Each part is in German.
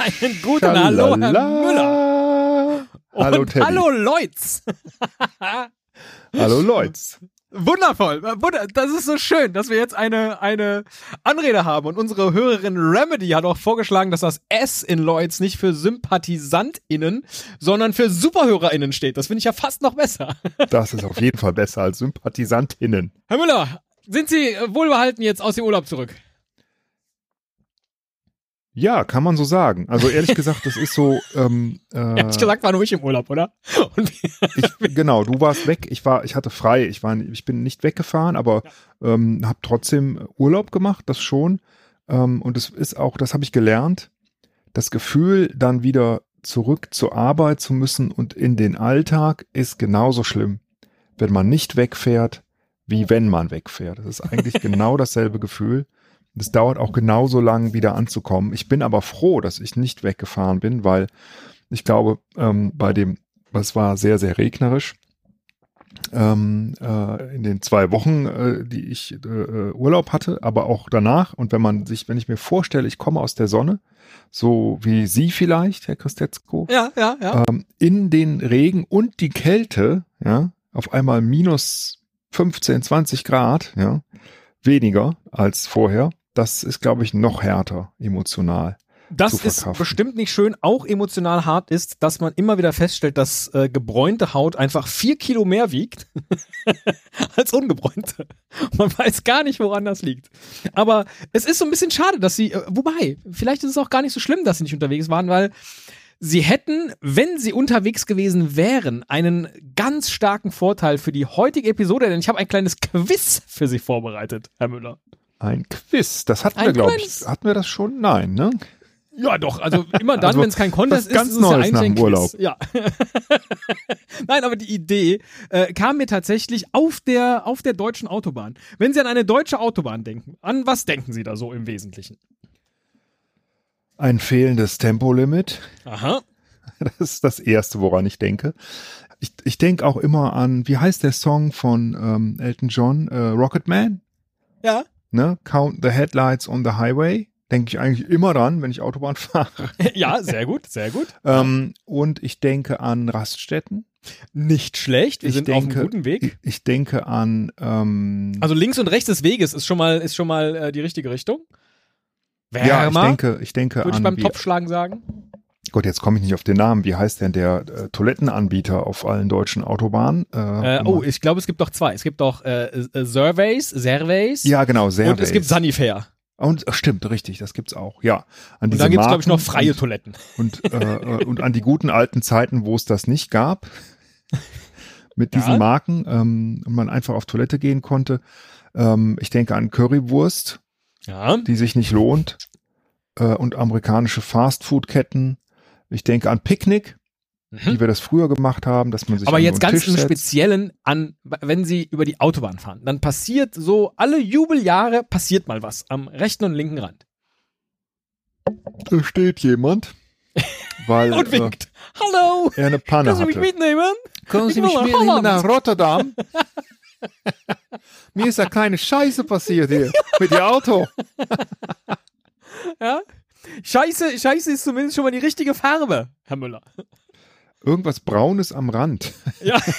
Einen guten Hallo, Herr Müller. Hallo, Und Teddy. hallo, Leutz. Hallo, Leutz. Wundervoll. Wunder- Das ist so schön, dass wir jetzt eine, eine Anrede haben. Und unsere Hörerin Remedy hat auch vorgeschlagen, dass das S in Lloyds nicht für SympathisantInnen, sondern für SuperhörerInnen steht. Das finde ich ja fast noch besser. Das ist auf jeden Fall besser als Sympathisantinnen. Herr Müller, sind Sie wohlbehalten jetzt aus dem Urlaub zurück? Ja, kann man so sagen. Also ehrlich gesagt, das ist so. Ähm, äh, Ehrlich gesagt war nur ich im Urlaub, oder? Ich, genau, du warst weg. Ich war, ich hatte frei. Ich war, ich bin nicht weggefahren, aber ähm, habe trotzdem Urlaub gemacht. Das schon. Ähm, und es ist auch, das habe ich gelernt. Das Gefühl, dann wieder zurück zur Arbeit zu müssen und in den Alltag ist genauso schlimm, wenn man nicht wegfährt, wie wenn man wegfährt. Das ist eigentlich genau dasselbe Gefühl. Es dauert auch genauso lang, wieder anzukommen. Ich bin aber froh, dass ich nicht weggefahren bin, weil ich glaube, ähm, bei dem, es war sehr, sehr regnerisch. Ähm, äh, in den zwei Wochen, äh, die ich äh, Urlaub hatte, aber auch danach. Und wenn man sich, wenn ich mir vorstelle, ich komme aus der Sonne, so wie Sie vielleicht, Herr Christetzko, ja, ja, ja. ähm, in den Regen und die Kälte, ja, auf einmal minus 15, 20 Grad, ja, weniger als vorher. Das ist, glaube ich, noch härter emotional. Das ist bestimmt nicht schön. Auch emotional hart ist, dass man immer wieder feststellt, dass äh, gebräunte Haut einfach vier Kilo mehr wiegt als ungebräunte. Man weiß gar nicht, woran das liegt. Aber es ist so ein bisschen schade, dass sie, äh, wobei, vielleicht ist es auch gar nicht so schlimm, dass sie nicht unterwegs waren, weil sie hätten, wenn sie unterwegs gewesen wären, einen ganz starken Vorteil für die heutige Episode, denn ich habe ein kleines Quiz für sie vorbereitet, Herr Müller. Ein Quiz, das hatten Ein wir, glaube ich. Hatten wir das schon? Nein, ne? Ja, doch. Also immer dann, Also, wenn es kein Contest was ganz ist, ist es ja Neues eigentlich nach ein dem Urlaub. Quiz. Ja. Nein, aber die Idee äh, kam mir tatsächlich auf der auf der deutschen Autobahn. Wenn Sie an eine deutsche Autobahn denken, an was denken Sie da so im Wesentlichen? Ein fehlendes Tempolimit. Aha. Das ist das Erste, woran ich denke. Ich, ich denke auch immer an, wie heißt der Song von ähm, Elton John? Äh, Rocketman? Ja. Ne? Count the Headlights on the Highway. Denke ich eigentlich immer dran, wenn ich Autobahn fahre. ja, sehr gut, sehr gut. Ähm, und ich denke an Raststätten. Nicht schlecht. Wir ich sind denke, auf einem guten Weg. Ich, ich denke an ähm, Also links und rechts des Weges ist schon mal ist schon mal äh, die richtige Richtung. ja, ich Wärmer, denke, ich denke würde ich beim Topfschlagen sagen. Gott, jetzt komme ich nicht auf den Namen. Wie heißt denn der äh, Toilettenanbieter auf allen deutschen Autobahnen? Äh, Äh, oh, ich glaube, es gibt doch zwei. Es gibt doch äh, äh, Surveys, Surveys ja, genau, sehr und es gibt Sanifair. Und stimmt, richtig, das gibt's auch. Ja, an Und diese da gibt es, glaube ich, noch freie Toiletten. und, und, äh, äh, und an die guten alten Zeiten, wo es das nicht gab, mit diesen Ja. Marken ähm, und man einfach auf Toilette gehen konnte. Ähm, ich denke an Currywurst, Ja. die sich nicht lohnt, äh, und amerikanische Fastfood-Ketten. Ich denke an Picknick, wie wir das früher gemacht haben, dass man sich Mhm. Aber so jetzt ganz Tisch im setzt. Speziellen an, wenn Sie über die Autobahn fahren, dann passiert so alle Jubeljahre passiert mal was am rechten und linken Rand. Da steht jemand, weil Und äh, winkt. Hallo! er eine Panne Können Sie mich hatte. mitnehmen? Können Sie mich nach mitnehmen Holland. nach Rotterdam? Mir ist eine kleine Scheiße passiert hier mit dem Auto. Scheiße, Scheiße ist zumindest schon mal die richtige Farbe, Herr Müller. Irgendwas Braunes am Rand. Ja.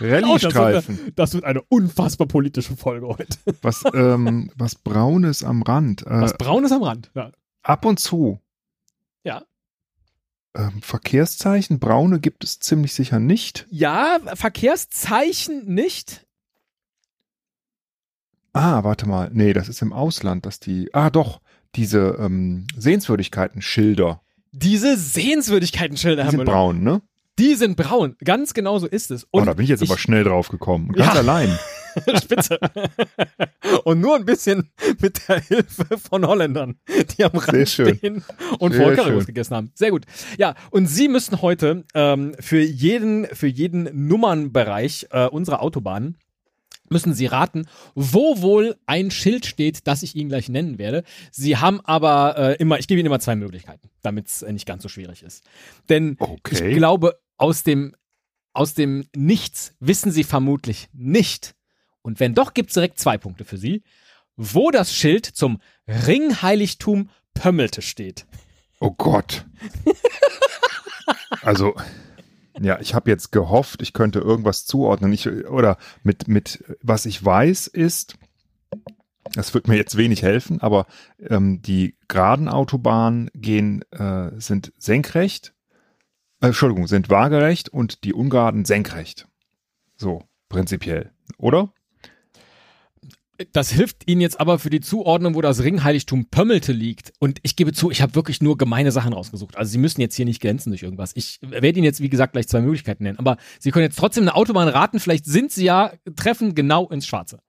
Oh, das, Rallye-Streifen. wird, das wird eine unfassbar politische Folge heute. Was, ähm, was Braunes am Rand. Äh, Was Braunes am Rand. Ja. ab und zu. Ja. Ähm, Verkehrszeichen, braune gibt es ziemlich sicher nicht. ja, Verkehrszeichen nicht. Ah, warte mal. Nee, das ist im Ausland, dass die. Ah, doch. Diese ähm, Sehenswürdigkeiten, Schilder. Diese Sehenswürdigkeiten-Schilder, Die sind Müller. braun, ne? Die sind braun. Ganz genau so ist es. Oh, Und da bin ich jetzt ich- aber schnell drauf gekommen. Ganz Ja. allein. Spitze. Und nur ein bisschen mit der Hilfe von Holländern, die am Rand stehen und Sehr Vollkaribus gegessen haben. Sehr gut. Ja, und Sie müssen heute ähm, für jeden für jeden Nummernbereich äh, unserer Autobahn müssen Sie raten, wo wohl ein Schild steht, das ich Ihnen gleich nennen werde. Sie haben aber äh, immer, ich gebe Ihnen immer zwei Möglichkeiten, damit es äh, nicht ganz so schwierig ist. Denn Okay. ich glaube, aus dem, aus dem Nichts wissen Sie vermutlich nicht. Und wenn doch, gibt es direkt zwei Punkte für Sie, wo das Schild zum Ringheiligtum Pömmelte steht. Oh Gott. also, ja, ich habe jetzt gehofft, ich könnte irgendwas zuordnen. Ich, oder mit, mit, was ich weiß, ist, das wird mir jetzt wenig helfen, aber ähm, die geraden Autobahnen gehen, äh, sind senkrecht, äh, Entschuldigung, sind waagerecht und die ungeraden senkrecht. So, prinzipiell, oder? Das hilft Ihnen jetzt aber für die Zuordnung, wo das Ringheiligtum Pömmelte liegt. Und ich gebe zu, ich habe wirklich nur gemeine Sachen rausgesucht. Also Sie müssen jetzt hier nicht glänzen durch irgendwas. Ich werde Ihnen jetzt, wie gesagt, gleich zwei Möglichkeiten nennen. Aber Sie können jetzt trotzdem eine Autobahn raten. Vielleicht sind Sie ja treffen genau ins Schwarze.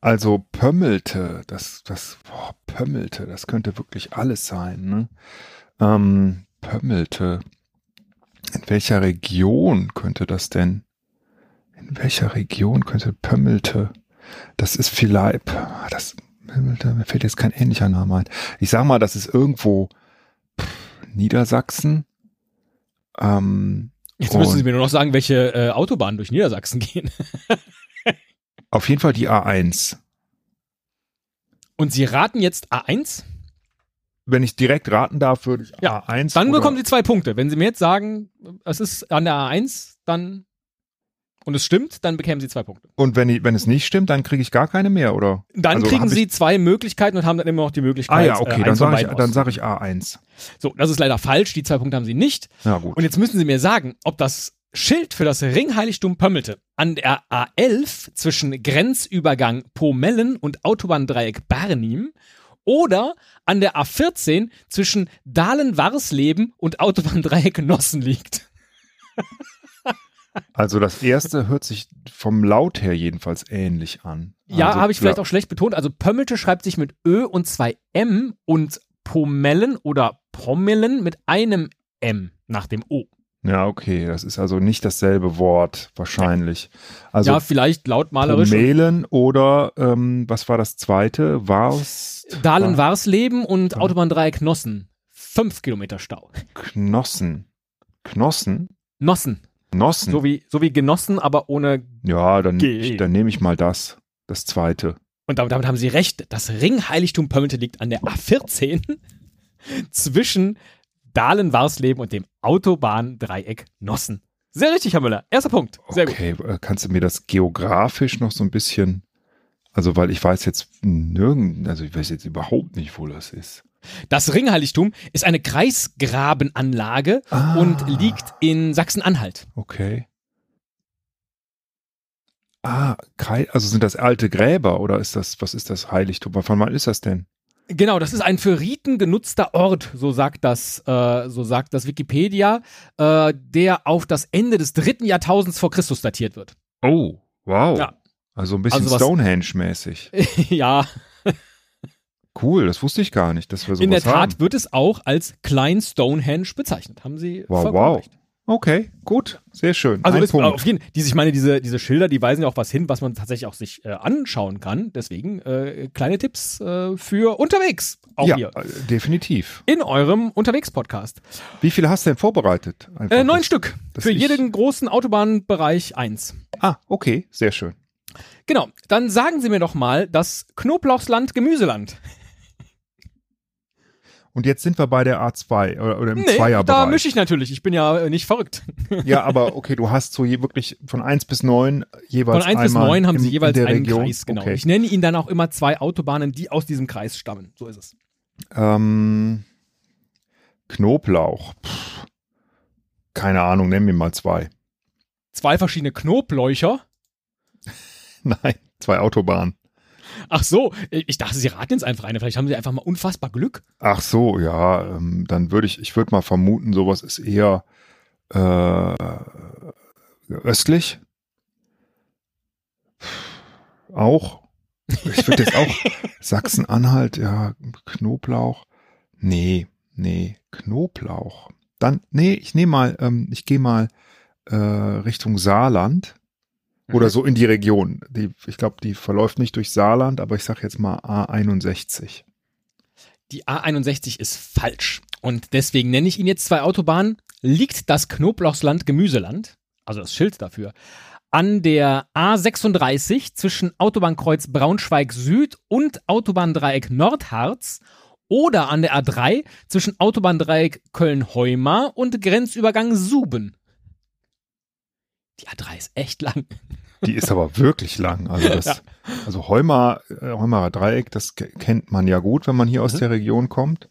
Also Pömmelte, das, das, boah, Pömmelte, das könnte wirklich alles sein. Ne? Ähm, Pömmelte. In welcher Region könnte das denn? In welcher Region könnte Pömmelte? Das ist vielleicht, das, mir fällt jetzt kein ähnlicher Name ein. Ich sag mal, das ist irgendwo Niedersachsen. Ähm, Jetzt müssen Sie mir nur noch sagen, welche äh, Autobahnen durch Niedersachsen gehen. auf jeden Fall die A1. Und Sie raten jetzt A1? Wenn ich direkt raten darf, würde ich ja, A1. Dann bekommen Sie zwei Punkte. Wenn Sie mir jetzt sagen, es ist an der A1, dann und es stimmt, dann bekämen Sie zwei Punkte. Und wenn, ich, wenn es nicht stimmt, dann kriege ich gar keine mehr, oder? Dann also kriegen Sie zwei Möglichkeiten und haben dann immer noch die Möglichkeit. Ah ja, okay, äh, dann sage ich, dann sag ich A1. So, das ist leider falsch. Die zwei Punkte haben Sie nicht. Ja, gut. Und jetzt müssen Sie mir sagen, ob das Schild für das Ringheiligtum Pömmelte an der A11 zwischen Grenzübergang Pomellen und Autobahndreieck Barnim oder an der A14 zwischen Dahlen-Warsleben und Autobahndreieck Nossen liegt. Also das erste hört sich vom Laut her jedenfalls ähnlich an. Ja, also, habe ich vielleicht auch schlecht betont. Also Pömmelte schreibt sich mit Ö und zwei M und Pomellen oder Pommelen mit einem M nach dem O. Ja, okay, das ist also nicht dasselbe Wort wahrscheinlich. Also ja, vielleicht lautmalerisch. Pomelen oder ähm, was war das zweite? Wars? Dahlen Warsleben und Autobahndreieck Nossen. Fünf Kilometer Stau. Knossen. Knossen? Nossen. Nossen. So wie, so wie genossen, aber ohne. Ja, dann, ich, dann nehme ich mal das. Das zweite. Und damit, damit haben Sie recht. Das Ringheiligtum Pömmelte liegt an der A14 zwischen Dahlen-Warsleben und dem Autobahndreieck Nossen. Sehr richtig, Herr Müller. Erster Punkt. Sehr okay, gut. Äh, kannst du mir das geografisch noch so ein bisschen, also weil ich weiß jetzt nirgend, also ich weiß jetzt überhaupt nicht, wo das ist. Das Ringheiligtum ist eine Kreisgrabenanlage ah. und liegt in Sachsen-Anhalt. Okay. Ah, also sind das alte Gräber oder ist das, was ist das Heiligtum? Von wann ist das denn? Genau, das ist ein für Riten genutzter Ort, so sagt das, äh, so sagt das Wikipedia, äh, der auf das Ende des dritten Jahrtausends vor Christus datiert wird. Oh, wow. Ja. Also ein bisschen also Stonehenge-mäßig. ja. Cool, das wusste ich gar nicht, dass wir sowas In der Tat haben. wird es auch als Klein Stonehenge bezeichnet. Haben Sie wow, wow. Recht. Okay, gut, sehr schön. Also das, auf jeden Fall, ich meine, diese, diese Schilder, die weisen ja auch was hin, was man tatsächlich auch sich äh, anschauen kann. Deswegen äh, kleine Tipps äh, für unterwegs. Auch ja, hier. Äh, definitiv. In eurem Unterwegs-Podcast. Wie viele hast du denn vorbereitet? Äh, neun das, Stück. Das für jeden großen Autobahnbereich eins. Ah, okay, sehr schön. Genau, dann sagen Sie mir doch mal das Knoblauchsland Gemüseland. Und jetzt sind wir bei der A2 oder, oder im nee, Zweierbereich. Da mische ich natürlich. Ich bin ja äh, nicht verrückt. Ja, aber okay, du hast so je wirklich von 1 bis 9 jeweils. Von 1 bis 9 haben sie jeweils einen Region. Kreis, genau. Okay. Ich nenne ihnen dann auch immer zwei Autobahnen, die aus diesem Kreis stammen. So ist es. Ähm, Knoblauch. Pff. Keine Ahnung, nenn mir mal zwei. Zwei verschiedene Knobläucher? Nein, zwei Autobahnen. Ach so, ich dachte, Sie raten jetzt einfach eine. Vielleicht haben Sie einfach mal unfassbar Glück. Ach so, ja, ähm, dann würde ich, ich würde mal vermuten, sowas ist eher äh, östlich. Auch. Ich würde jetzt auch Sachsen-Anhalt, ja, Knoblauch. Nee, nee, Knoblauch. Dann, nee, ich nehme mal, ähm, ich gehe mal äh, Richtung Saarland. Oder mhm. so in die Region. Die, ich glaube, die verläuft nicht durch Saarland, aber ich sage jetzt mal A61. Die A61 ist falsch. Und deswegen nenne ich Ihnen jetzt zwei Autobahnen. Liegt das Knoblauchsland Gemüseland, also das Schild dafür, an der A36 zwischen Autobahnkreuz Braunschweig Süd und Autobahndreieck Nordharz Oder an der A3 zwischen Autobahndreieck Köln-Heumar und Grenzübergang Suben. Die A3 ist echt lang. Die ist aber wirklich lang. Also das, ja. also Heumar, äh, Heumarer Dreieck, das kennt man ja gut, wenn man hier aus mhm. der Region kommt,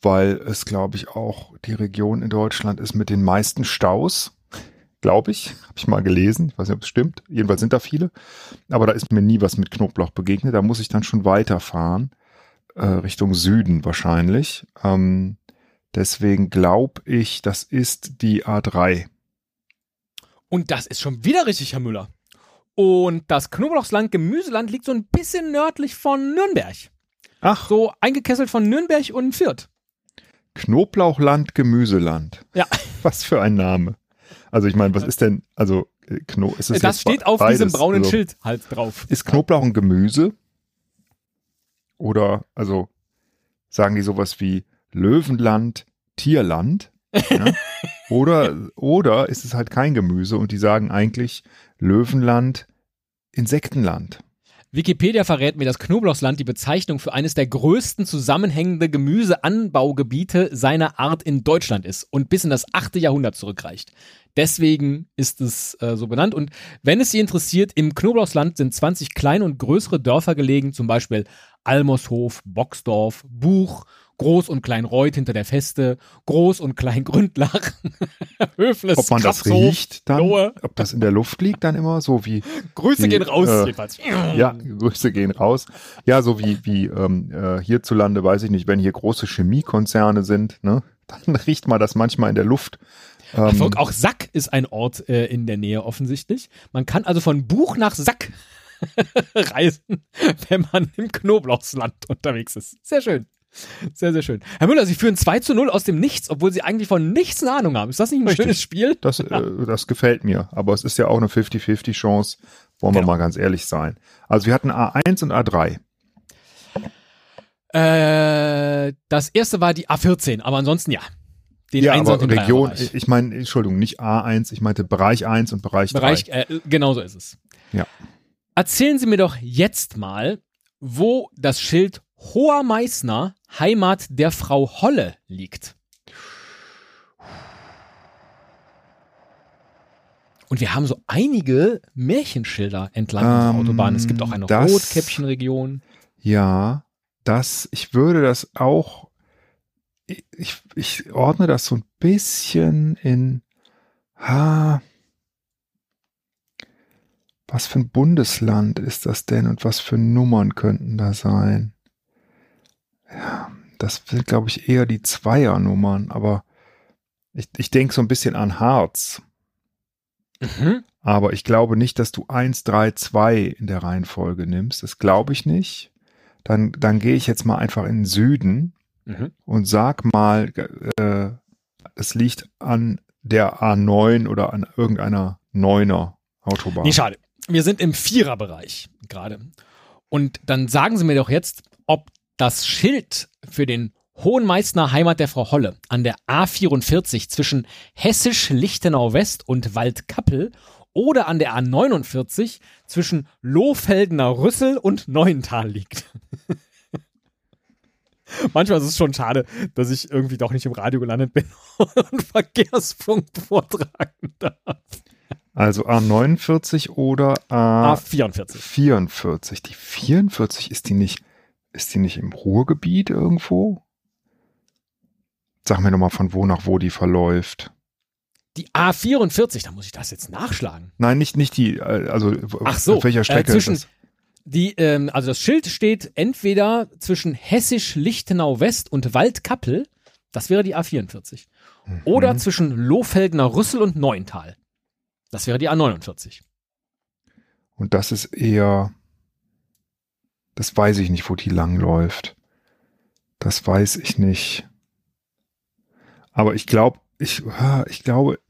weil es, glaube ich, auch die Region in Deutschland ist mit den meisten Staus. Glaube ich, habe ich mal gelesen. Ich weiß nicht, ob es stimmt. Jedenfalls sind da viele. Aber da ist mir nie was mit Knoblauch begegnet. Da muss ich dann schon weiterfahren, äh, Richtung Süden wahrscheinlich. Ähm, deswegen glaube ich, das ist die A3. Und das ist schon wieder richtig, Herr Müller. Und das Knoblauchsland Gemüseland liegt so ein bisschen nördlich von Nürnberg. Ach. So eingekesselt von Nürnberg und Fürth. Knoblauchland Gemüseland. Ja. Was für ein Name. Also ich meine, was ist denn, also äh, Kno ist es Das steht auf beides? diesem braunen also, Schild halt drauf. Ist Knoblauch ein Gemüse? Oder, also sagen die sowas wie Löwenland, Tierland? Ja? Oder, oder ist es halt kein Gemüse und die sagen eigentlich Löwenland, Insektenland. Wikipedia verrät mir, dass Knoblauchsland die Bezeichnung für eines der größten zusammenhängende Gemüseanbaugebiete seiner Art in Deutschland ist und bis in das achte Jahrhundert zurückreicht. Deswegen ist es äh, so benannt. Und wenn es Sie interessiert, im Knoblauchsland sind 20 kleine und größere Dörfer gelegen, zum Beispiel Almershof, Boxdorf, Buch, Groß- und Kleinreuth hinter der Feste, Groß- und Kleingründlach, Höfles, Ob man das riecht dann, Lohe. ob das in der Luft liegt dann immer, so wie Grüße wie, gehen raus äh, jedenfalls. Ja, Grüße gehen raus. Ja, so wie, wie ähm, äh, hierzulande, weiß ich nicht, wenn hier große Chemiekonzerne sind, ne, dann riecht man das manchmal in der Luft. Ähm, auch Sack ist ein Ort äh, in der Nähe offensichtlich. Man kann also von Buch nach Sack reisen, wenn man im Knoblauchsland unterwegs ist. Sehr schön. Sehr, sehr schön. Herr Müller, Sie führen 2 zu 0 aus dem Nichts, obwohl Sie eigentlich von nichts eine Ahnung haben. Ist das nicht ein Richtig. schönes Spiel? Das, äh, das gefällt mir. Aber es ist ja auch eine 50-50 Chance. Wollen genau. wir mal ganz ehrlich sein. Also wir hatten A1 und A3. Äh, das erste war die A14, aber ansonsten ja. Den ja, aber Region, ich meine, Entschuldigung, nicht A1, ich meinte Bereich 1 und Bereich 3. Bereich, äh, genau so ist es. Ja. Erzählen Sie mir doch jetzt mal, wo das Schild Hoher Meißner, Heimat der Frau Holle, liegt. Und wir haben so einige Märchenschilder entlang ähm, der Autobahn. Es gibt auch eine das, Rotkäppchenregion. Ja, das, ich würde das auch, ich, ich ordne das so ein bisschen in, ha, was für ein Bundesland ist das denn und was für Nummern könnten da sein? Ja, das sind, glaube ich, eher die Zweiernummern, aber ich, ich denke so ein bisschen an Harz. Mhm. Aber ich glaube nicht, dass du 1, 3, 2 in der Reihenfolge nimmst. Das glaube ich nicht. Dann, dann gehe ich jetzt mal einfach in den Süden mhm. und sag mal, äh, es liegt an der A9 oder an irgendeiner Neuner Autobahn. Nee, schade. Wir sind im Viererbereich gerade. Und dann sagen Sie mir doch jetzt, das Schild für den Hohenmeißner Heimat der Frau Holle an der A44 zwischen Hessisch-Lichtenau West und Waldkappel oder an der A49 zwischen Lohfeldener Rüssel und Neuental liegt. Manchmal ist es schon schade, dass ich irgendwie doch nicht im Radio gelandet bin und Verkehrsfunk vortragen darf. Also A49 oder A A44. 44. Die 44 ist die nicht ist die nicht im Ruhrgebiet irgendwo? Sag mir nochmal, von wo nach wo die verläuft. Die A44, da muss ich das jetzt nachschlagen. Nein, nicht, nicht die, äh, also Ach so, auf welcher Strecke äh, zwischen, ist das? Die, ähm, also das Schild steht entweder zwischen Hessisch-Lichtenau West und Waldkappel, das wäre die A44. Mhm. Oder zwischen Lohfeldener Rüssel und Neuental. Das wäre die A49. Und das ist eher das weiß ich nicht, wo die langläuft. Das weiß ich nicht. Aber ich glaube, ich, ich glaube,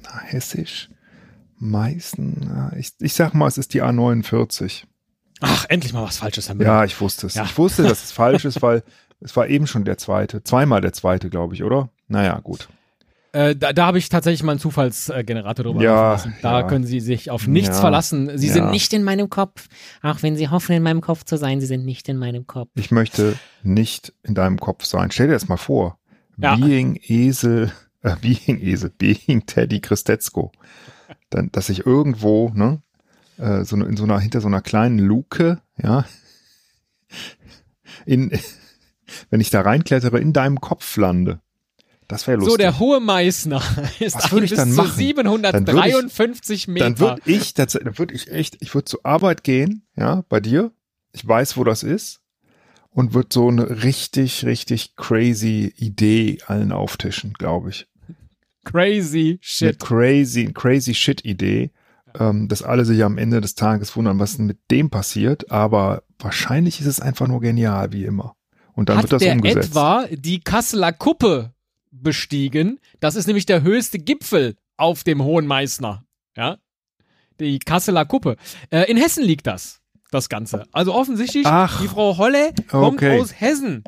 na, hessisch, Meißen, ich, ich sag mal, es ist die A49. Ach, endlich mal was Falsches haben wir. Ja, ich wusste es. Ja. Ich wusste, dass es falsch ist, weil es war eben schon der zweite. Zweimal der zweite, glaube ich, oder? Naja, gut. Äh, da da habe ich tatsächlich mal einen Zufallsgenerator drüber Ja, lassen. Da ja. können Sie sich auf nichts Ja, verlassen. Sie ja. sind nicht in meinem Kopf. Auch wenn Sie hoffen, in meinem Kopf zu sein, Sie sind nicht in meinem Kopf. Ich möchte nicht in deinem Kopf sein. Stell dir das mal vor. Being Esel, äh, Being Esel, Being Teddy Christetzko. Dann, dass ich irgendwo, ne, äh, so in so einer, hinter so einer kleinen Luke, ja, in, wenn ich da reinklettere, in deinem Kopf lande. Das wäre lustig. So, der hohe Meißner ist Was ein ich bis dann zu machen? 753 Meter. dann würde ich, dann würde ich echt, ich würde zur Arbeit gehen, ja, bei dir. Ich weiß, wo das ist und würde so eine richtig, richtig crazy Idee allen auftischen, glaube ich. Crazy Eine shit. crazy, crazy shit Idee, ähm, dass alle sich am Ende des Tages wundern, was denn mit dem passiert. Aber wahrscheinlich ist es einfach nur genial, wie immer. Und dann Hat wird das der umgesetzt. etwa die Kasseler Kuppe bestiegen? Das ist nämlich der höchste Gipfel auf dem Hohen Meißner. Ja? Die Kasseler Kuppe. Äh, in Hessen liegt das. Das Ganze. Also offensichtlich, Ach. die Frau Holle kommt Okay. aus Hessen.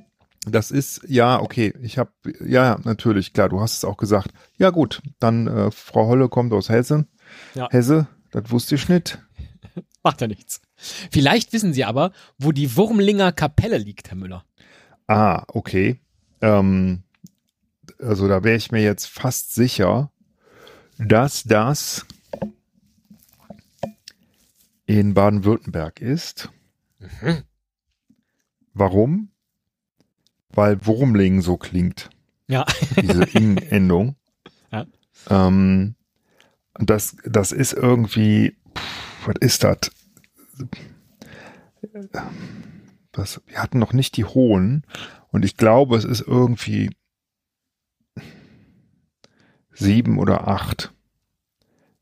Das ist, ja, okay. Ich habe, ja, natürlich, klar, du hast es auch gesagt. Ja, gut, dann äh, Frau Holle kommt aus Hessen. Ja. Hesse, das wusste ich nicht. Macht ja nichts. Vielleicht wissen Sie aber, wo die Wurmlinger Kapelle liegt, Herr Müller. Ah, okay. Ähm, also da wäre ich mir jetzt fast sicher, dass das in Baden-Württemberg ist. Warum? Weil Wurmling so klingt, Ja. diese In-Endung. Ja. Ähm, und das, das ist irgendwie, pff, was ist das? das? Wir hatten noch nicht die hohen und ich glaube, es ist irgendwie sieben oder acht.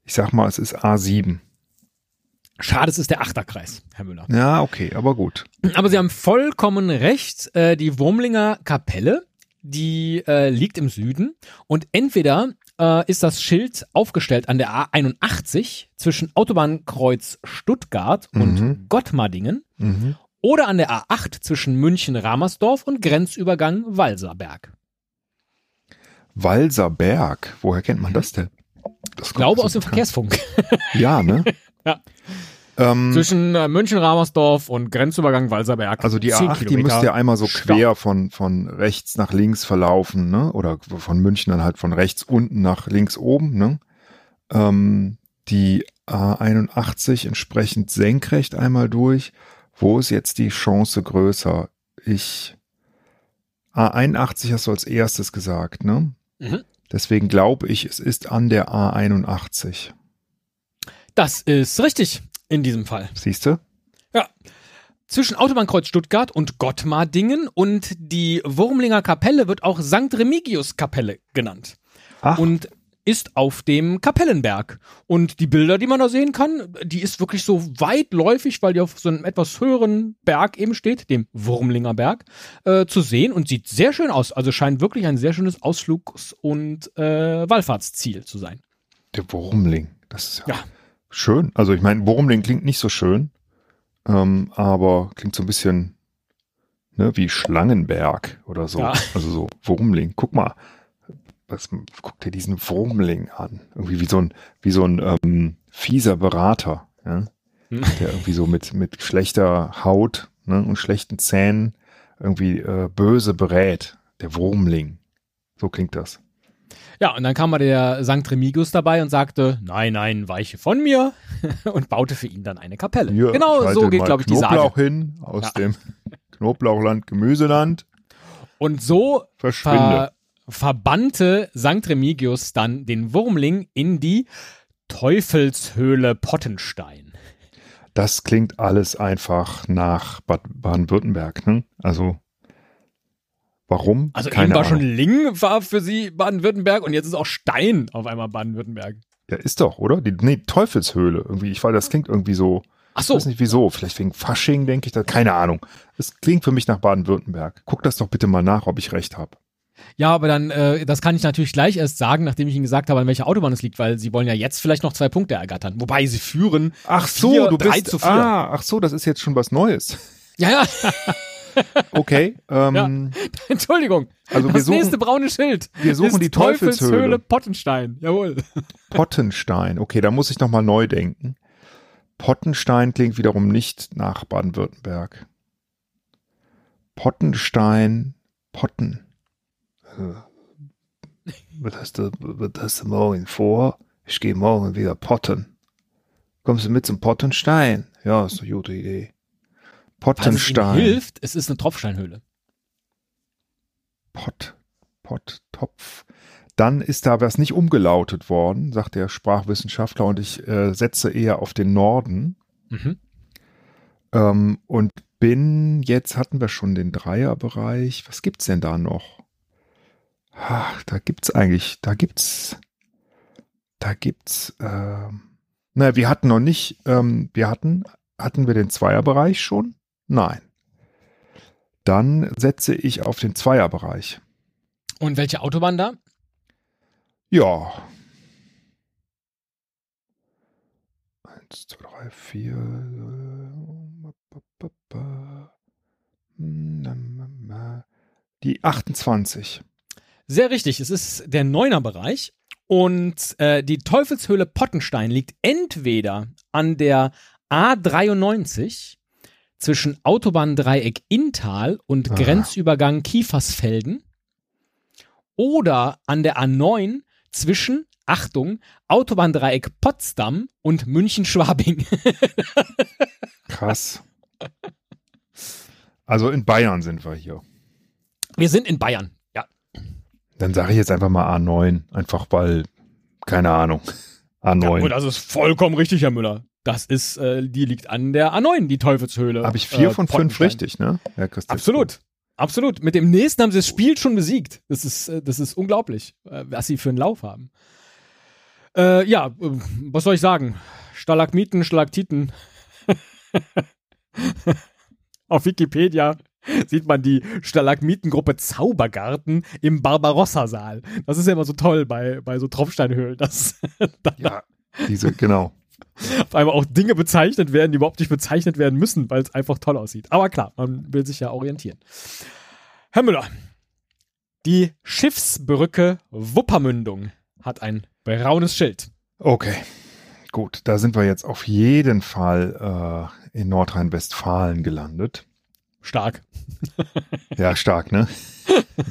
Ich sag mal, es ist A7. Schade, es ist der Achterkreis, Herr Müller. Ja, okay, aber gut. Aber Sie haben vollkommen recht. Äh, die Wurmlinger Kapelle, die äh, liegt im Süden und entweder äh, ist das Schild aufgestellt an der A81 zwischen Autobahnkreuz Stuttgart und Mhm. Gottmardingen Mhm. oder an der A8 zwischen München-Ramersdorf und Grenzübergang Walserberg. Walserberg, woher kennt man das denn? Das Ich glaube aus dem Verkehrsfunk. Ja, ne? Ja. Ähm, zwischen äh, München-Ramersdorf und Grenzübergang Walserberg. also die 10 A8, die Kilometer müsste ja einmal so Stau. quer von, von rechts nach links verlaufen, ne? Oder von München dann halt von rechts unten nach links oben, ne? Ähm, die A81 entsprechend senkrecht einmal durch. Wo ist jetzt die Chance größer? Ich A81 hast du als erstes gesagt, ne? Mhm. Deswegen glaube ich, es ist an der A81. Das ist richtig in diesem Fall. Siehst du? Zwischen Autobahnkreuz Stuttgart und Gottmardingen und die Wurmlinger Kapelle wird auch St. Remigius Kapelle genannt Ach, und ist auf dem Kapellenberg. Und die Bilder, die man da sehen kann, die ist wirklich so weitläufig, weil die auf so einem etwas höheren Berg eben steht, dem Wurmlinger Berg, äh, zu sehen und sieht sehr schön aus. Also scheint wirklich ein sehr schönes Ausflugs- und äh, Wallfahrtsziel zu sein. der Wurmling. Das ist ja, Ja. schön. Also ich meine, Wurmling klingt nicht so schön, ähm, aber klingt so ein bisschen ne, wie Schlangenberg oder so. Ja. Also so Wurmling. Guck mal, was, guck dir diesen Wurmling an. Irgendwie wie so ein, wie so ein ähm, fieser Berater, ja? Hm. der irgendwie so mit, mit schlechter Haut ne, und schlechten Zähnen irgendwie äh, böse berät. Der Wurmling. So klingt das. Ja, und dann kam mal der St. Remigius dabei und sagte, nein, nein, weiche von mir und baute für ihn dann eine Kapelle. Hier, genau so geht, glaube ich, die Knoblauch Sage. hin aus Ja. dem Knoblauchland, Gemüseland. Und so Verschwinde. ver verbannte St. Remigius dann den Wurmling in die Teufelshöhle Pottenstein. Das klingt alles einfach nach Bad Baden-Württemberg. Ne? Also, warum? Also Keine eben war schon Ahnung. Ling war für sie Baden-Württemberg und jetzt ist auch Stein auf einmal Baden-Württemberg. Ja, ist doch, oder? Die, nee, Teufelshöhle. Irgendwie, ich weiß, das klingt irgendwie so. Ach Ich so, weiß nicht wieso. Vielleicht wegen Fasching, denke ich. Da, keine Ahnung. Es klingt für mich nach Baden-Württemberg. Guck das doch bitte mal nach, ob ich recht habe. Ja, aber dann, äh, das kann ich natürlich gleich erst sagen, nachdem ich Ihnen gesagt habe, an welcher Autobahn es liegt, weil Sie wollen ja jetzt vielleicht noch zwei Punkte ergattern. Wobei Sie führen. Ach so, Vier, du bist. zu vier. Ah, ach so, das ist jetzt schon was Neues. Ja, ja. Okay. Ähm, Entschuldigung. Also wir das nächste suchen, braune Schild. wir suchen die Teufelshöhle. Pottenstein. Jawohl. Pottenstein. Okay, da muss ich nochmal neu denken. Pottenstein klingt wiederum nicht nach Baden-Württemberg. Pottenstein, Potten. Äh, Was hast, du, was hast du morgen vor? Ich gehe morgen wieder potten. Kommst du mit zum Pottenstein? Ja, ist eine gute Idee. Was es ihm Pottenstein. hilft, es ist eine Tropfsteinhöhle. Pott, Pott, Topf. Dann ist da was nicht umgelautet worden, sagt der Sprachwissenschaftler, und ich äh, setze eher auf den Norden. Mhm. Ähm, und bin, jetzt hatten wir schon den Dreierbereich. Was gibt's denn da noch? Ach, da gibt's eigentlich, da gibt's, da gibt's, ähm, na, wir hatten noch nicht, ähm, wir hatten, hatten wir den Zweierbereich schon? Nein. Dann setze ich auf den Zweierbereich. Und welche Autobahn da? Ja. Eins, zwei, drei, vier. Die 28. Sehr richtig, es ist der Neuner-Bereich. Und äh, die Teufelshöhle Pottenstein liegt entweder an der A93 zwischen Autobahndreieck Inntal und Ah. Grenzübergang Kiefersfelden oder an der A9 zwischen, Achtung, Autobahndreieck Potsdam und München-Schwabing. Krass. Also in Bayern sind wir hier. Wir sind in Bayern. Ja. Dann sage ich jetzt einfach mal A9. Einfach weil, keine Ahnung. A9. Und das ist vollkommen richtig, Herr Müller. Das ist, äh, die liegt an der A9, die Teufelshöhle. Habe ich vier äh, von fünf richtig, ne? Herr? Absolut. Absolut. Mit dem nächsten haben sie das Spiel schon besiegt. Das ist, äh, das ist unglaublich, äh, was sie für einen Lauf haben. Äh, ja, äh, was soll ich sagen? Stalagmiten, Stalaktiten. Auf Wikipedia sieht man die Stalagmitengruppe Zaubergarten im Barbarossa-Saal. Das ist ja immer so toll bei, bei so Tropfsteinhöhlen, dass da Ja, diese, genau. auf einmal auch Dinge bezeichnet werden, die überhaupt nicht bezeichnet werden müssen, weil es einfach toll aussieht. Aber klar, man will sich ja orientieren. Herr Müller, die Schiffsbrücke Wuppermündung hat ein braunes Schild. Okay, gut. Da sind wir jetzt auf jeden Fall äh, in Nordrhein-Westfalen gelandet. Stark. Ja, stark, ne?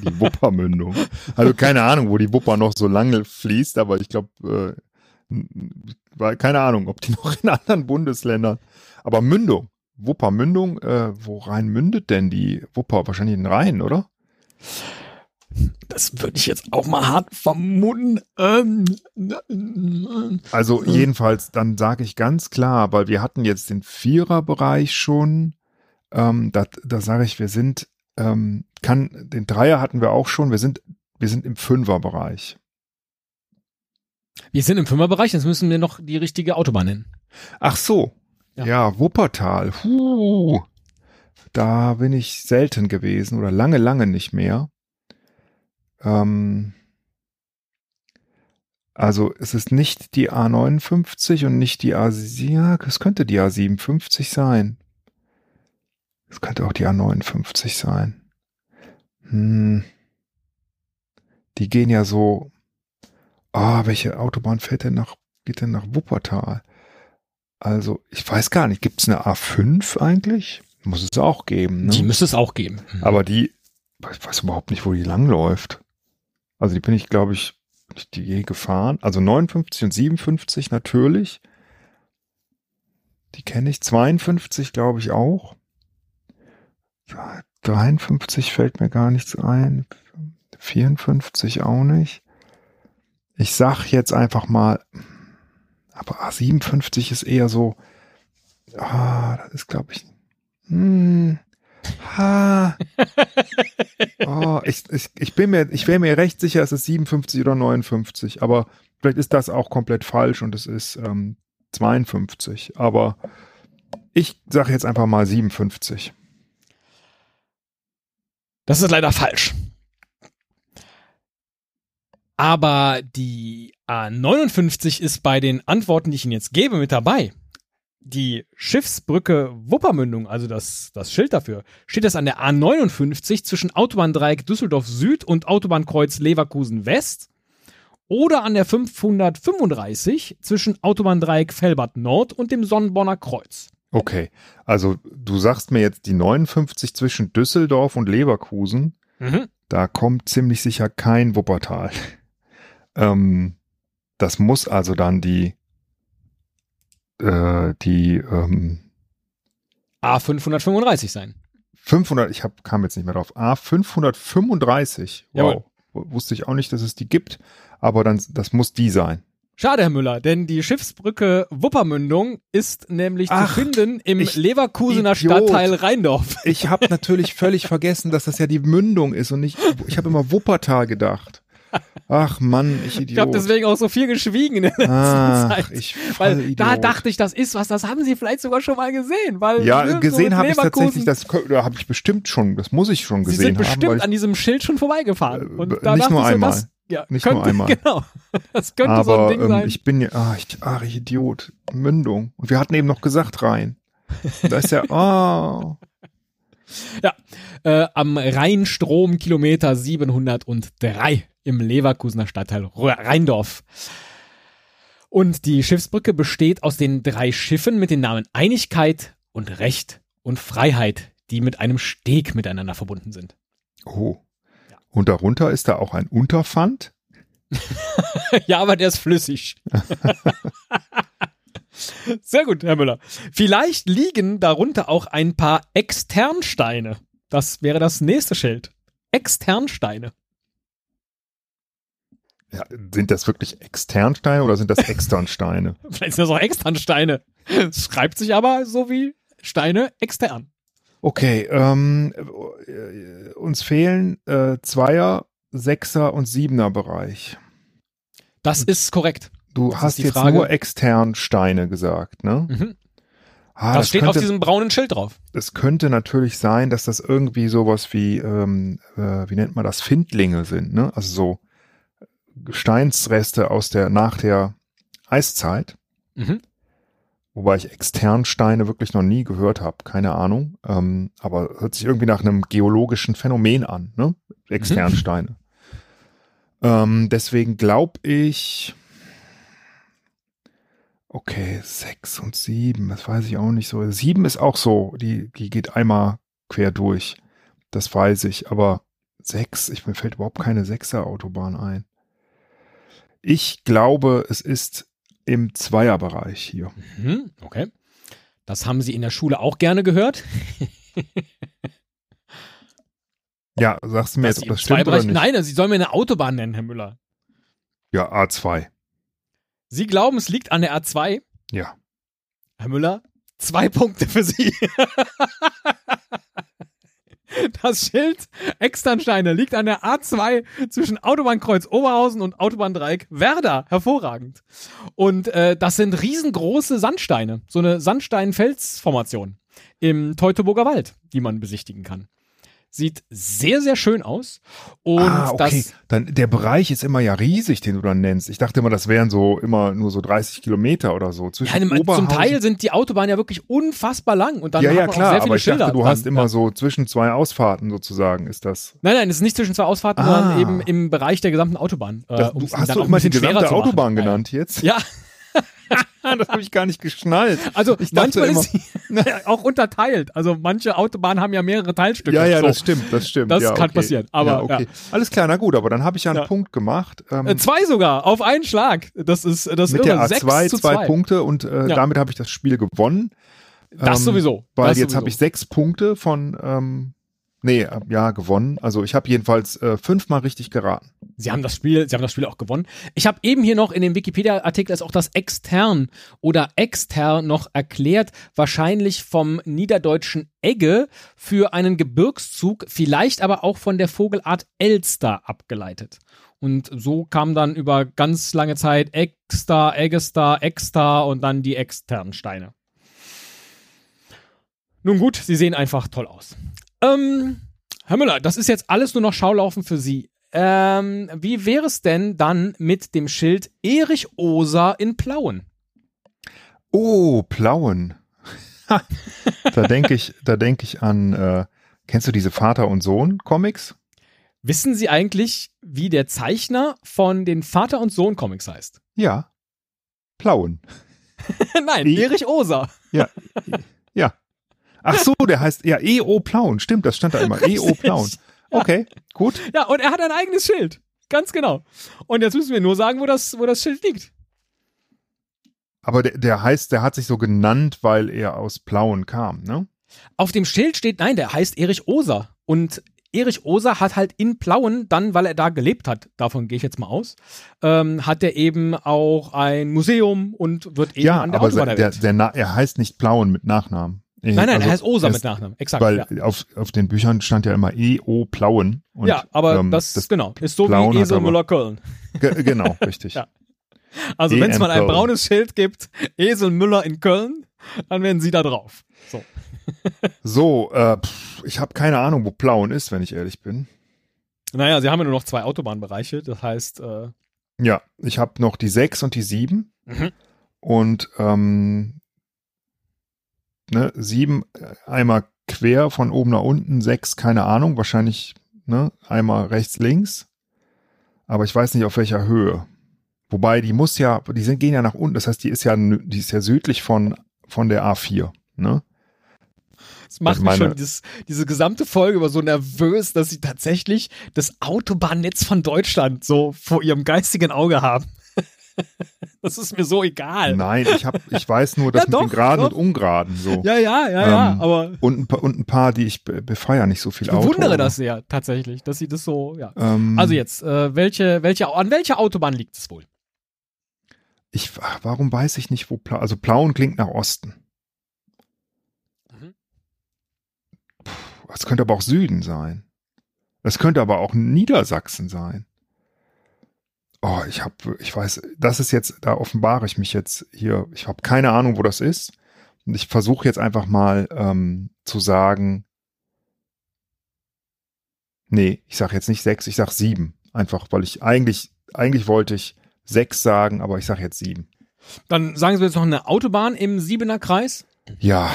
Die Wuppermündung. Also keine Ahnung, wo die Wupper noch so lange fließt, aber ich glaube, äh, keine Ahnung, ob die noch in anderen Bundesländern. Aber Mündung, Wuppermündung, äh, wo rein mündet denn die Wupper? Wahrscheinlich in den Rhein, oder? Das würde ich jetzt auch mal hart vermuten. Ähm, Also jedenfalls, dann sage ich ganz klar, weil wir hatten jetzt den Viererbereich schon. Ähm, da da sage ich, wir sind, ähm, kann, den Dreier hatten wir auch schon, wir sind, wir sind im Fünferbereich. wir sind im Fünferbereich, jetzt müssen wir noch die richtige Autobahn nennen. Ach so. Ja. Ja, Wuppertal. Huh. Da bin ich selten gewesen oder lange, lange nicht mehr. Ähm, also es ist nicht die A59 und nicht die A, ja, es könnte die A57 sein. Es könnte auch die A59 sein. Hm. Die gehen ja so. Ah, welche Autobahn fährt denn nach, geht denn nach Wuppertal? Also, ich weiß gar nicht, gibt es eine A5 eigentlich? Muss es auch geben, ne? Die müsste es auch geben. Aber die, ich weiß überhaupt nicht, wo die langläuft. Also die bin ich, glaube ich, nicht die je gefahren. Also 59 und 57 natürlich. Die kenne ich. 52 glaube ich auch. Ja, 53 fällt mir gar nichts ein. 54 auch nicht. Ich sag jetzt einfach mal, aber A57 ist eher so, ah, das ist glaube ich, hm, ha, oh, ich, ich, ich bin mir, ich wäre mir recht sicher, es ist 57 oder 59, aber vielleicht ist das auch komplett falsch und es ist ähm, 52, aber ich sage jetzt einfach mal 57. Das ist leider falsch. Aber die A59 ist bei den Antworten, die ich Ihnen jetzt gebe, mit dabei. die Schiffsbrücke Wuppermündung, also das, das Schild dafür, steht das an der A59 zwischen Autobahndreieck Düsseldorf Süd und Autobahnkreuz Leverkusen West oder an der 535 zwischen Autobahndreieck Fellbad Nord und dem Sonnenborner Kreuz. Okay, also du sagst mir jetzt die 59 zwischen Düsseldorf und Leverkusen, Mhm. da kommt ziemlich sicher kein Wuppertal. ähm, das muss also dann die äh, die ähm, A535 sein. 500, ich hab, kam jetzt nicht mehr drauf, A535, Jawohl. wow, W- wusste ich auch nicht, dass es die gibt, aber dann, das muss die sein. Schade, Herr Müller, denn die Schiffsbrücke Wuppermündung ist nämlich Ach, zu finden im ich- Leverkusener Idiot. Stadtteil Rheindorf. Ich habe natürlich völlig vergessen, dass das ja die Mündung ist und nicht, ich habe immer Wuppertal gedacht. Ach Mann, ich Idiot. Ich habe deswegen auch so viel geschwiegen in der letzten Ach, Zeit. ich Weil Vollidiot. da dachte ich, das ist was, das haben Sie vielleicht sogar schon mal gesehen. Weil Ja, so gesehen mit habe ich tatsächlich, das da habe ich bestimmt schon, das muss ich schon Sie gesehen sind haben. bestimmt weil ich, an diesem Schild schon vorbeigefahren. Äh, Und b- da nicht nur ich so, einmal. Ja, Nicht könnte, nur einmal. Genau. Das könnte so ein aber Ding ähm, sein. ich bin ja, ah, ich, ach, ich Idiot, Mündung. Und wir hatten eben noch gesagt rein. Da ist ja, oh, äh, am Rheinstrom Kilometer 703 im Leverkusener Stadtteil Rheindorf. Und die Schiffsbrücke besteht aus den drei Schiffen mit den Namen Einigkeit und Recht und Freiheit, die mit einem Steg miteinander verbunden sind. oh. Und darunter ist da auch ein Unterpfand. ja, aber der ist flüssig. Sehr gut, Herr Müller. Vielleicht liegen darunter auch ein paar Externsteine. Das wäre das nächste Schild. Externsteine. Ja, sind das wirklich Externsteine oder sind das Externsteine? Vielleicht sind das auch Externsteine. Es schreibt sich aber so wie Steine extern. Okay, ähm, äh, uns fehlen äh, Zweier, Sechser und Siebener Bereich. Das ist korrekt. Du Das hast die jetzt Frage. nur Externsteine gesagt, ne? Mhm. Ah, das, steht auf könnte, diesem braunen Schild drauf. Es könnte natürlich sein, dass das irgendwie sowas wie, ähm, äh, wie nennt man das, Findlinge sind, ne? Also so Gesteinsreste aus der, nach der Eiszeit. Mhm. Wobei ich Externsteine wirklich noch nie gehört habe, keine Ahnung. Ähm, aber hört sich irgendwie nach einem geologischen Phänomen an, ne? Externsteine. Ähm, deswegen glaube ich, okay, sechs und sieben, das weiß ich auch nicht so. Sieben ist auch so, die, die geht einmal quer durch. Das weiß ich, aber sechs, ich, mir fällt überhaupt keine Sechser-Autobahn ein. Ich glaube, es ist im Zweierbereich hier. Mhm. Okay. Das haben Sie in der Schule auch gerne gehört. Ja, sagst du mir Dass jetzt, ob das stimmt oder nicht? Nein, Sie sollen mir eine Autobahn nennen, Herr Müller. Ja, A2. Sie glauben, es liegt an der A2? Ja. Herr Müller, zwei Punkte für Sie. Das Schild Externsteine liegt an der A2 zwischen Autobahnkreuz Oberhausen und Autobahndreieck Werder. Hervorragend. Und äh, das sind riesengroße Sandsteine. So eine Sandstein-Felsformation im Teutoburger Wald, die man besichtigen kann. Sieht sehr, sehr schön aus. Und ah, okay. das Dann, der Bereich ist immer ja riesig, den du dann nennst. Ich dachte immer, das wären so immer nur so 30 Kilometer oder so. Zwischen ja, zum Oberhausen- Teil sind die Autobahnen ja wirklich unfassbar lang und dann ja, ja, klar, auch sehr viele aber ich Schilder dachte, du dran. hast immer ja. so zwischen zwei Ausfahrten sozusagen, ist das. Nein, nein, es ist nicht zwischen zwei Ausfahrten, Ah. sondern eben im Bereich der gesamten Autobahn. Äh, das du, hast du immer die gesamte. Autobahn genannt jetzt? Ja, das habe ich gar nicht geschnallt. also Ich manchmal immer- ist sie auch unterteilt. Also manche Autobahnen haben ja mehrere Teilstücke. Ja, ja, so. das stimmt, das stimmt. Das ja, kann okay. passieren, aber, ja, okay. Alles klar, na gut, aber dann habe ich ja einen Ja. Punkt gemacht. Ähm, Äh, Zwei sogar, auf einen Schlag. Das ist das ist mit irre. der Sechs A2 zu zwei zwei. Punkte und äh, Ja. damit habe ich das Spiel gewonnen. Das Ähm, sowieso. Weil das jetzt habe ich sechs Punkte von, ähm, nee, äh, ja, gewonnen. Also ich habe jedenfalls äh, fünfmal richtig geraten. Sie haben das Spiel, Sie haben das Spiel auch gewonnen. Ich habe eben hier noch in dem Wikipedia-Artikel ist auch das extern oder extern noch erklärt, wahrscheinlich vom niederdeutschen Egge für einen Gebirgszug, vielleicht aber auch von der Vogelart Elster abgeleitet. Und so kam dann über ganz lange Zeit Exter, Eggester, Exter und dann die externen Steine. Nun gut, sie sehen einfach toll aus. Ähm, Herr Müller, das ist jetzt alles nur noch Schaulaufen für Sie. Ähm, wie wäre es denn dann mit dem Schild Erich Oser in Plauen? Oh, Plauen. da denke ich, da denke ich an, äh, kennst du diese Vater und Sohn Comics? Wissen Sie eigentlich, wie der Zeichner von den Vater und Sohn Comics heißt? Ja. Plauen. Nein, Wie? Erich Oser. Ja. ja. Ach so, der heißt ja E.O. Plauen. Stimmt, das stand da immer. E.O. Plauen. Okay, gut. Ja, und er hat ein eigenes Schild. Ganz genau. Und jetzt müssen wir nur sagen, wo das, wo das Schild liegt. Aber der, der heißt, der hat sich so genannt, weil er aus Plauen kam, ne? Auf dem Schild steht, nein, der heißt Erich Oser. Und Erich Oser hat halt in Plauen, dann, weil er da gelebt hat, davon gehe ich jetzt mal aus, ähm, hat er eben auch ein Museum und wird eben ja, an der aber Autobahn der, der, Na- er heißt nicht Plauen mit Nachnamen. Nein, nein, Also er heißt er mit Nachnamen. Exakt. Weil ja. auf, auf den Büchern stand ja immer E.O. Plauen. Und, ja, aber ähm, das, genau, ist so Plauen wie Esel aber- Müller Köln. ge- genau, richtig. Ja. Also wenn es mal ein braunes Schild gibt, Esel Müller in Köln, dann werden sie da drauf. So. So, äh, pff, ich habe keine Ahnung, wo Plauen ist, wenn ich ehrlich bin. Naja, sie haben ja nur noch zwei Autobahnbereiche, das heißt, äh, Ja, ich habe noch die 6 und die 7. Mhm. Und ähm, ne, 7 einmal quer von oben nach unten, 6 keine Ahnung, wahrscheinlich ne, einmal rechts, links. Aber ich weiß nicht auf welcher Höhe. Wobei die muss ja, die sind, gehen ja nach unten, das heißt, die ist ja, die ist ja südlich von, von der A4. Ne? es macht mich schon dieses, diese gesamte Folge über so nervös, dass sie tatsächlich das Autobahnnetz von Deutschland so vor ihrem geistigen Auge haben. das ist mir so egal. Nein, ich hab, ich weiß nur, dass Ja, mit doch, den Geraden doch. und Ungeraden so. Ja, ja, ja, ja, Ähm, aber Und, ein paar, und ein paar, die ich be- befeiere nicht so viel ich Auto. bewundere aber, das sehr, tatsächlich, dass sie das so, ja. Ähm, Also jetzt, äh, welche, welche, an welcher Autobahn liegt es wohl? Ich, warum weiß ich nicht, wo Pla Also Plauen klingt nach Osten. Mhm. Es könnte aber auch Süden sein. Es könnte aber auch Niedersachsen sein. Oh, ich habe, ich weiß, das ist jetzt, da offenbare ich mich jetzt hier. Ich habe keine Ahnung, wo das ist. Und ich versuche jetzt einfach mal ähm, zu sagen, nee, ich sage jetzt nicht sechs, ich sage sieben. Einfach, weil ich eigentlich, eigentlich wollte ich sechs sagen, aber ich sage jetzt sieben. Dann sagen Sie jetzt noch eine Autobahn im Siebener Kreis. Ja,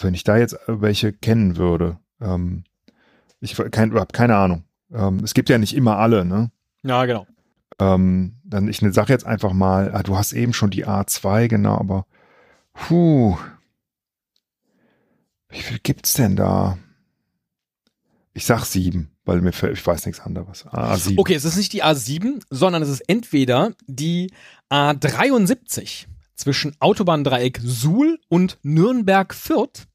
wenn ich da jetzt welche kennen würde, ähm, ich habe keine Ahnung. Ähm, es gibt ja nicht immer alle, ne? Ja, genau. Ähm, dann ich ne, sag jetzt einfach mal, ah, du hast eben schon die A2, genau, aber puh, wie viel gibt's denn da? Ich sag sieben, weil mir ich weiß nichts anderes. A7. Okay, es ist nicht die A7, sondern es ist entweder die A73 zwischen Autobahndreieck Suhl und Nürnberg-Fürth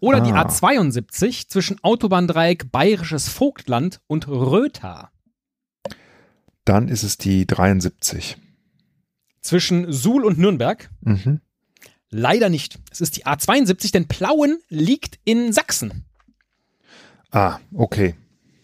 oder die Ah. A72 zwischen Autobahndreieck Bayerisches Vogtland und Rötha. Dann ist es die 73. Zwischen Suhl und Nürnberg? Mhm. Leider nicht. Es ist die A72, denn Plauen liegt in Sachsen. Ah, okay.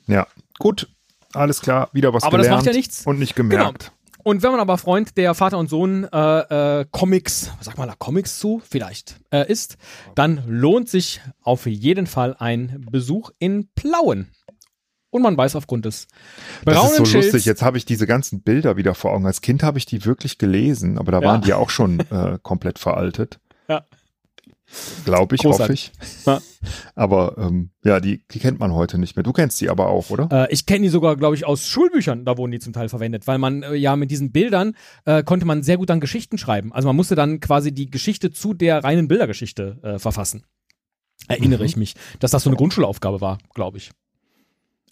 Ja, gut. Alles klar, wieder was Aber das gelernt macht ja nichts. und nicht gemerkt. Und wenn man aber Freund der Vater und Sohn äh, äh, Comics, sag mal da Comics zu, vielleicht äh, ist, dann lohnt sich auf jeden Fall ein Besuch in Plauen. Und man weiß aufgrund des Das braunen ist so Schilds, lustig. Jetzt habe ich diese ganzen Bilder wieder vor Augen. Als Kind habe ich die wirklich gelesen, aber da Ja. waren die ja auch schon äh, komplett veraltet. Ja. Glaube ich, hoffe ich. Großartig. Aber ähm, ja, die, die kennt man heute nicht mehr. Du kennst die aber auch, oder? Äh, ich kenne die sogar, glaube ich, aus Schulbüchern, da wurden die zum Teil verwendet, weil man äh, ja mit diesen Bildern äh, konnte man sehr gut dann Geschichten schreiben. Also man musste dann quasi die Geschichte zu der reinen Bildergeschichte äh, verfassen. Erinnere Mhm. ich mich, dass das so eine Grundschulaufgabe war, glaube ich.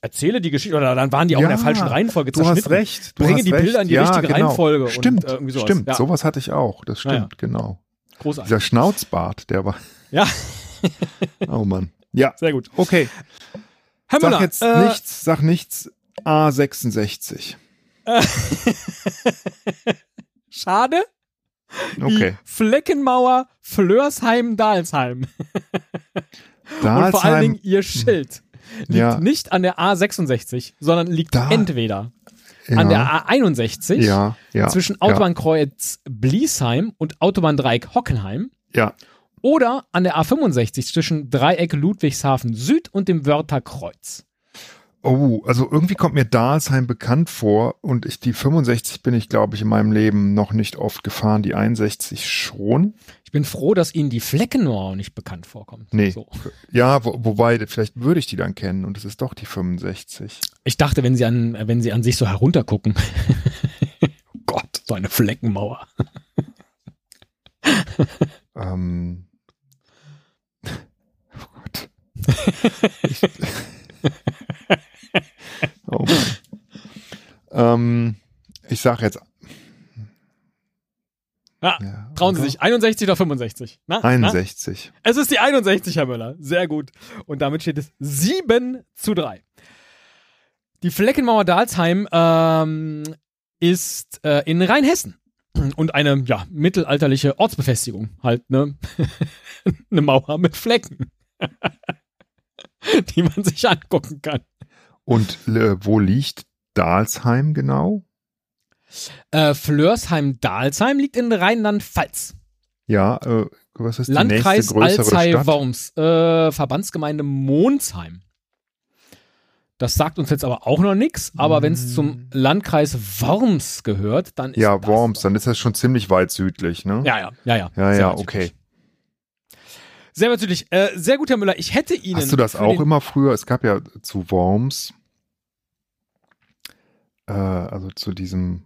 Erzähle die Geschichte, oder dann waren die auch in der Ja, falschen Reihenfolge Du hast recht. Du Bringe die recht. Bilder in die ja, richtige genau. Reihenfolge und, Stimmt, äh, irgendwie sowas. stimmt. Ja. Sowas hatte ich auch. Das stimmt, Ja, ja. genau. Großartig. Dieser Schnauzbart, der war. Ja, Oh Mann. Ja, sehr gut. okay. Herr Sag Müller, jetzt äh, nichts, sag nichts. A66. schade. Okay. Die Fleckenmauer, Flörsheim, Dalsheim. Und vor allen Dingen ihr Schild liegt Ja. nicht an der A66, sondern liegt Da- entweder ja, an der A61 ja, ja, zwischen Autobahnkreuz Bliesheim und Autobahndreieck Hockenheim Ja, oder an der A65 zwischen Dreieck Ludwigshafen Süd und dem Wörtherkreuz. Oh, also irgendwie kommt mir Dalsheim bekannt vor und ich, die 65 bin ich, glaube ich, in meinem Leben noch nicht oft gefahren, die 61 schon. Ich bin froh, dass Ihnen die Fleckenmauer nicht bekannt vorkommt. Nee. So. Ja, wo, wobei, vielleicht würde ich die dann kennen und es ist doch die 65. Ich dachte, wenn Sie an, wenn Sie an sich so heruntergucken. oh Gott, so eine Fleckenmauer. Ähm, oh Gott. Ich, oh Mann. Ähm, ich sag jetzt. Ja, Ja, Trauen Sie sich, 61 oder 65? Na? Na? 61. Es ist die 61, Herr Müller. Sehr gut. Und damit steht es 7 zu 3. Die Fleckenmauer Dalsheim ähm, ist äh, in Rheinhessen. Und eine ja, mittelalterliche Ortsbefestigung. Halt ne? eine Mauer mit Flecken. die man sich angucken kann. Und äh, wo liegt Dalsheim genau? Äh, Flörsheim-Dalsheim liegt in Rheinland-Pfalz. Ja, äh, was ist die Landkreis nächste größere Stadt? Alzey-Worms. Äh, Verbandsgemeinde Monsheim. Das sagt uns jetzt aber auch noch nichts. Aber wenn es zum Landkreis Worms gehört, dann ist Ja, das Worms, dann ist das schon ziemlich weit südlich, ne? Ja, ja, ja, ja. ja, ja okay. Sehr weit südlich. Äh, sehr gut, Herr Müller. Ich hätte Ihnen. Hast du das auch immer früher? Es gab ja zu Worms, äh, also zu diesem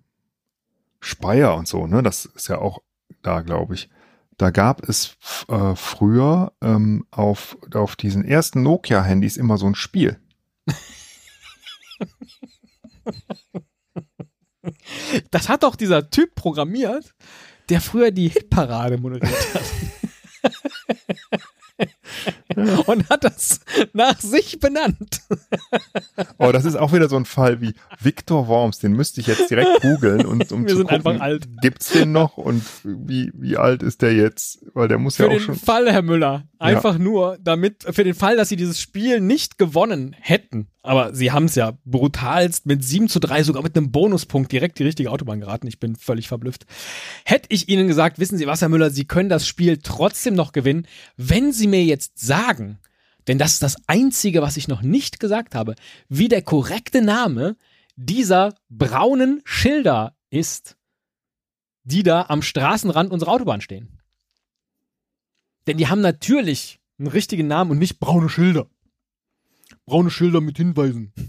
Speyer und so, ne? Das ist ja auch da, glaube ich. Da gab es äh, früher ähm, auf, auf diesen ersten Nokia-Handys immer so ein Spiel. Das hat doch dieser Typ programmiert, der früher die Hitparade moderiert hat. Und hat das nach sich benannt. Oh, das ist auch wieder so ein Fall wie Victor Worms, den müsste ich jetzt direkt googeln und um Wir zu sind gucken, einfach alt. gibt's den noch und wie, wie alt ist der jetzt? Weil der muss Für ja auch den schon. Fall, Herr Müller, einfach nur, damit, für den Fall, dass sie dieses Spiel nicht gewonnen hätten, aber sie haben es ja brutalst mit 7 zu 3, sogar mit einem Bonuspunkt direkt die richtige Autobahn geraten. Ich bin völlig verblüfft. Hätte ich Ihnen gesagt, wissen Sie was, Herr Müller, Sie können das Spiel trotzdem noch gewinnen, wenn Sie mir jetzt sagen, denn das ist das Einzige, was ich noch nicht gesagt habe, wie der korrekte Name dieser braunen Schilder ist, die da am Straßenrand unserer Autobahn stehen. Denn die haben natürlich einen richtigen Namen und nicht braune Schilder. Braune Schilder mit Hinweisen.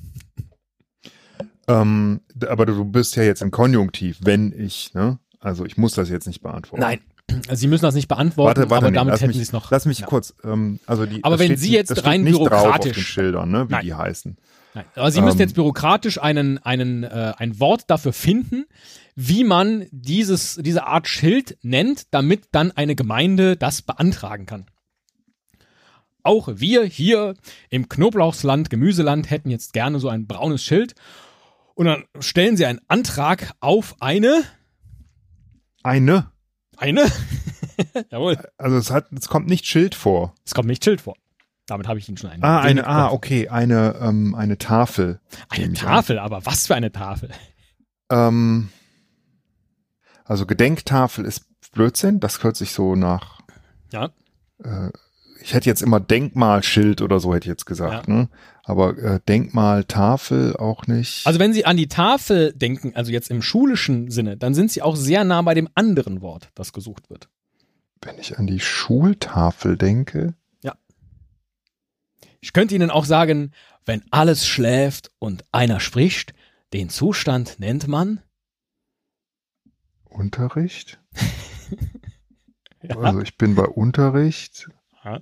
Ähm, aber du bist ja jetzt im Konjunktiv, wenn ich, ne? Also ich muss das jetzt nicht beantworten. Nein, also Sie müssen das nicht beantworten, Warte, warte, aber damit hätten Sie es noch. Lass mich ja. kurz, ähm, also die. Aber wenn Sie jetzt das rein nicht drauf auf bürokratisch- Schildern, ne, wie Nein. die heißen. Nein, aber Sie müssen Ähm. jetzt bürokratisch einen, einen, äh, ein Wort dafür finden, wie man dieses, diese Art Schild nennt, damit dann eine Gemeinde das beantragen kann. Auch wir hier im Knoblauchsland, Gemüseland hätten jetzt gerne so ein braunes Schild. Und dann stellen Sie einen Antrag auf eine, Eine. Eine, jawohl, Also es hat, es kommt nicht Schild vor. es kommt nicht Schild vor. Damit habe ich Ihnen schon einen. Ah, eine, ah, okay, eine, ähm, eine Tafel. Eine an. Tafel, aber was für eine Tafel? Ähm, also Gedenktafel ist Blödsinn, das hört sich so nach, Ja, äh, ich hätte jetzt immer Denkmalschild oder so hätte ich jetzt gesagt, ne? Aber äh, Denkmaltafel auch nicht. Also wenn Sie an die Tafel denken, also jetzt im schulischen Sinne, dann sind Sie auch sehr nah bei dem anderen Wort, das gesucht wird. wenn ich an die Schultafel denke, Ich könnte Ihnen auch sagen, wenn alles schläft und einer spricht, den Zustand nennt man. Unterricht. Ja. Also ich bin bei Unterricht. Ja.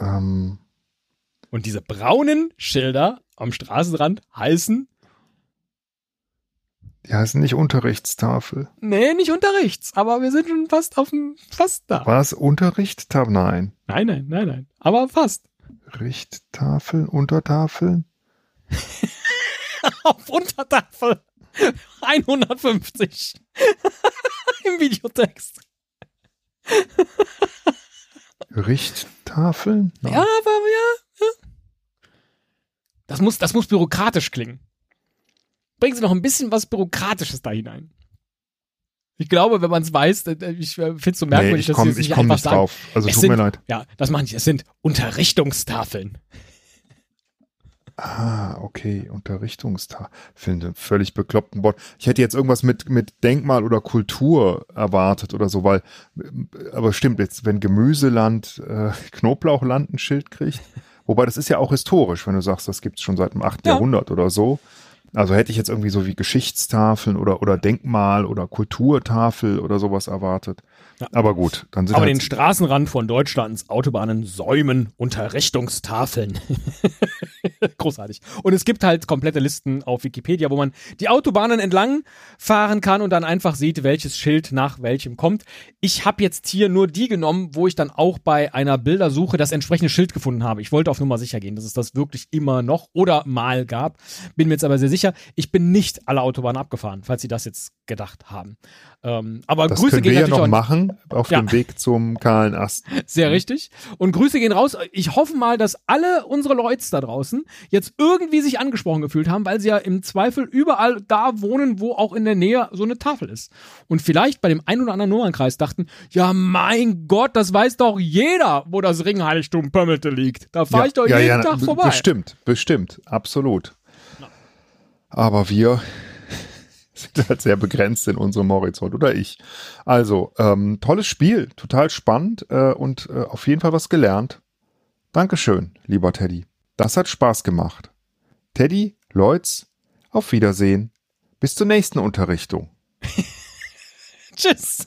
Ähm, Und diese braunen Schilder am Straßenrand heißen, die heißen nicht Unterrichtstafel. nee, nicht Unterrichts, aber wir sind schon fast auf dem, fast da. War es Unterrichtstafel? Nein. Nein, nein, nein, nein, aber fast. Richttafeln, Untertafeln? Auf Untertafel 150 im Videotext. Richttafeln? Nein. Ja, aber ja. ja. Das muss, das muss bürokratisch klingen. Bringen Sie noch ein bisschen was Bürokratisches da hinein. Ich glaube, wenn man es weiß, äh, ich finde es so nee, merkwürdig, ich dass komme Sie es ich nicht komm einfach nicht sagen. drauf. Also Es tut sind- mir leid. Ja, das machen die. Es sind Unterrichtungstafeln. Ah, okay, Unterrichtungstag. Finde völlig bekloppten Wort. Ich hätte jetzt irgendwas mit, mit Denkmal oder Kultur erwartet oder so, weil, aber stimmt jetzt, wenn Gemüseland, äh, Knoblauchland ein Schild kriegt, wobei das ist ja auch historisch, wenn du sagst, das gibt's schon seit dem 8. Ja. Jahrhundert oder so. Also hätte ich jetzt irgendwie so wie Geschichtstafeln oder, oder Denkmal oder Kulturtafel oder sowas erwartet. Ja. Aber gut, dann sind Aber halt den Straßenrand von Deutschlands Autobahnen säumen Unterrichtungstafeln. Großartig. Und es gibt halt komplette Listen auf Wikipedia, wo man die Autobahnen entlang fahren kann und dann einfach sieht, welches Schild nach welchem kommt. Ich habe jetzt hier nur die genommen, wo ich dann auch bei einer Bildersuche das entsprechende Schild gefunden habe. Ich wollte auf Nummer sicher gehen, dass es das wirklich immer noch oder mal gab. Bin mir jetzt aber sehr sicher, ich bin nicht alle Autobahnen abgefahren, falls Sie das jetzt gedacht haben. Ähm, aber das Grüße gehen wir ja natürlich noch auch machen auf Ja. dem Weg zum kahlen Ast. Sehr richtig. Und Grüße gehen raus. Ich hoffe mal, dass alle unsere Leute da draußen jetzt irgendwie sich angesprochen gefühlt haben, weil sie ja im Zweifel überall da wohnen, wo auch in der Nähe so eine Tafel ist. Und vielleicht bei dem ein oder anderen Nummernkreis dachten, ja mein Gott, das weiß doch jeder, wo das Ringheiligtum Pömmelte liegt. Da fahre ich doch jeden Tag vorbei. Bestimmt, bestimmt, absolut. Aber wir sind halt sehr begrenzt in unserem Horizont, oder ich. Also, ähm, tolles Spiel, total spannend äh, und äh, auf jeden Fall was gelernt. Dankeschön, lieber Teddy. Das hat Spaß gemacht. Teddy, Leutz, auf Wiedersehen. Bis zur nächsten Unterrichtung. Tschüss.